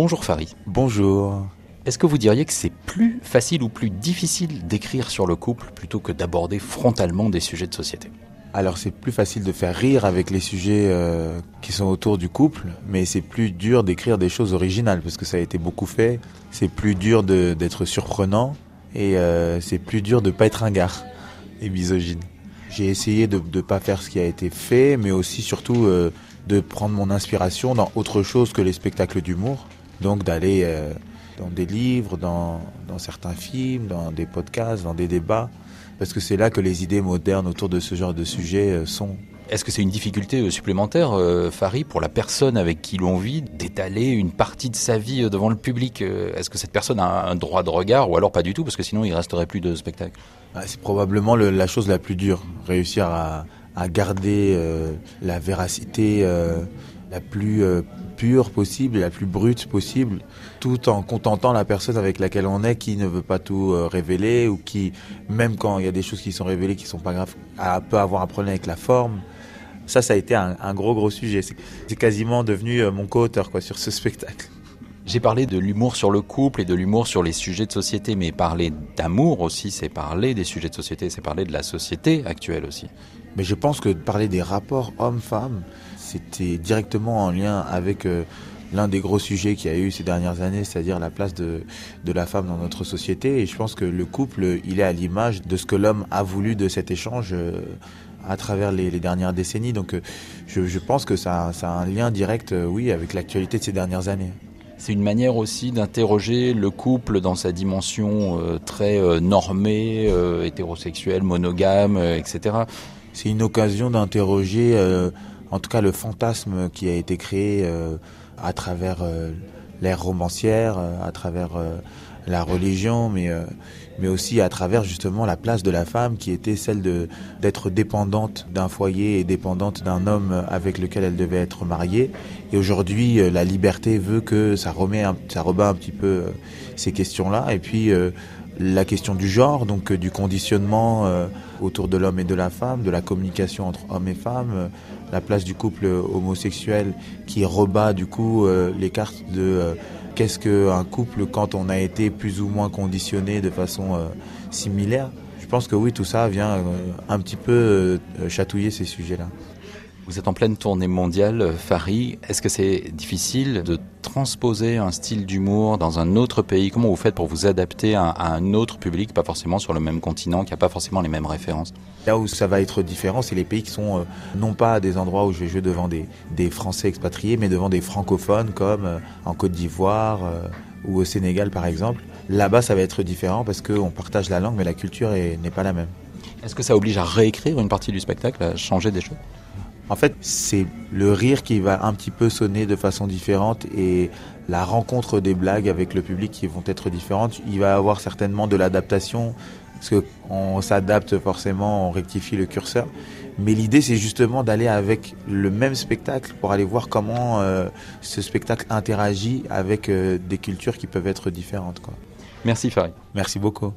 Bonjour Farid. Bonjour. Est-ce que vous diriez que c'est plus facile ou plus difficile d'écrire sur le couple plutôt que d'aborder frontalement des sujets de société? Alors c'est plus facile de faire rire avec les sujets euh, qui sont autour du couple, mais c'est plus dur d'écrire des choses originales parce que ça a été beaucoup fait. C'est plus dur d'être surprenant et euh, c'est plus dur de pas être un gars et misogyne. J'ai essayé de ne pas faire ce qui a été fait, mais aussi surtout euh, de prendre mon inspiration dans autre chose que les spectacles d'humour. Donc d'aller euh, dans des livres, dans, dans certains films, dans des podcasts, dans des débats, parce que c'est là que les idées modernes autour de ce genre de sujet euh, sont. Est-ce que c'est une difficulté euh, supplémentaire, euh, Farid, pour la personne avec qui l'on vit, d'étaler une partie de sa vie devant le public Est-ce que cette personne a un droit de regard ou alors pas du tout, parce que sinon il resterait plus de spectacle? Ah, C'est probablement le, la chose la plus dure, réussir à, à garder euh, la véracité euh, la plus euh, pure possible, la plus brute possible, tout en contentant la personne avec laquelle on est, qui ne veut pas tout euh, révéler ou qui, même quand il y a des choses qui sont révélées qui sont pas graves, peut avoir un problème avec la forme. Ça, ça a été un, un gros gros sujet. C'est quasiment devenu euh, mon co-auteur quoi sur ce spectacle. J'ai parlé de l'humour sur le couple et de l'humour sur les sujets de société, mais parler d'amour aussi, c'est parler des sujets de société, c'est parler de la société actuelle aussi. Mais je pense que parler des rapports hommes-femmes, c'était directement en lien avec euh, l'un des gros sujets qu'il y a eu ces dernières années, c'est-à-dire la place de, la femme dans notre société. Et je pense que le couple, il est à l'image de ce que l'homme a voulu de cet échange euh, à travers les, dernières décennies. Donc euh, je, pense que ça, ça a un lien direct, oui, avec l'actualité de ces dernières années. C'est une manière aussi d'interroger le couple dans sa dimension euh, très euh, normée, euh, hétérosexuelle, monogame, euh, etc. C'est une occasion d'interroger, en tout cas, le fantasme qui a été créé à travers l'ère romancière, à travers la religion, mais, euh, mais aussi à travers justement la place de la femme qui était celle de d'être dépendante d'un foyer et dépendante d'un homme avec lequel elle devait être mariée. Et aujourd'hui, euh, la liberté veut que ça remet, un, ça rebat un petit peu euh, ces questions-là. Et puis euh, la question du genre, donc euh, du conditionnement euh, autour de l'homme et de la femme, de la communication entre hommes et femmes, euh, la place du couple homosexuel qui rebat du coup les cartes de qu'est-ce qu'un couple quand on a été plus ou moins conditionné de façon similaire. Je pense que oui, tout ça vient un petit peu chatouiller ces sujets-là. Vous êtes en pleine tournée mondiale, Farid. Est-ce que c'est difficile de transposer un style d'humour dans un autre pays? Comment vous faites pour vous adapter à, à un autre public, pas forcément sur le même continent, qui n'a pas forcément les mêmes références? Là où ça va être différent, c'est les pays qui sont euh, non pas des endroits où je vais jouer devant des, des Français expatriés, mais devant des francophones comme euh, en Côte d'Ivoire euh, ou au Sénégal par exemple. Là-bas, ça va être différent parce qu'on partage la langue, mais la culture est- n'est pas la même. Est-ce que ça oblige à réécrire une partie du spectacle, à changer des choses? En fait, c'est le rire qui va un petit peu sonner de façon différente et la rencontre des blagues avec le public qui vont être différentes. Il va y avoir certainement de l'adaptation parce que on s'adapte forcément, on rectifie le curseur. Mais l'idée, c'est justement d'aller avec le même spectacle pour aller voir comment euh, ce spectacle interagit avec euh, des cultures qui peuvent être différentes. Quoi. Merci Farid. Merci beaucoup.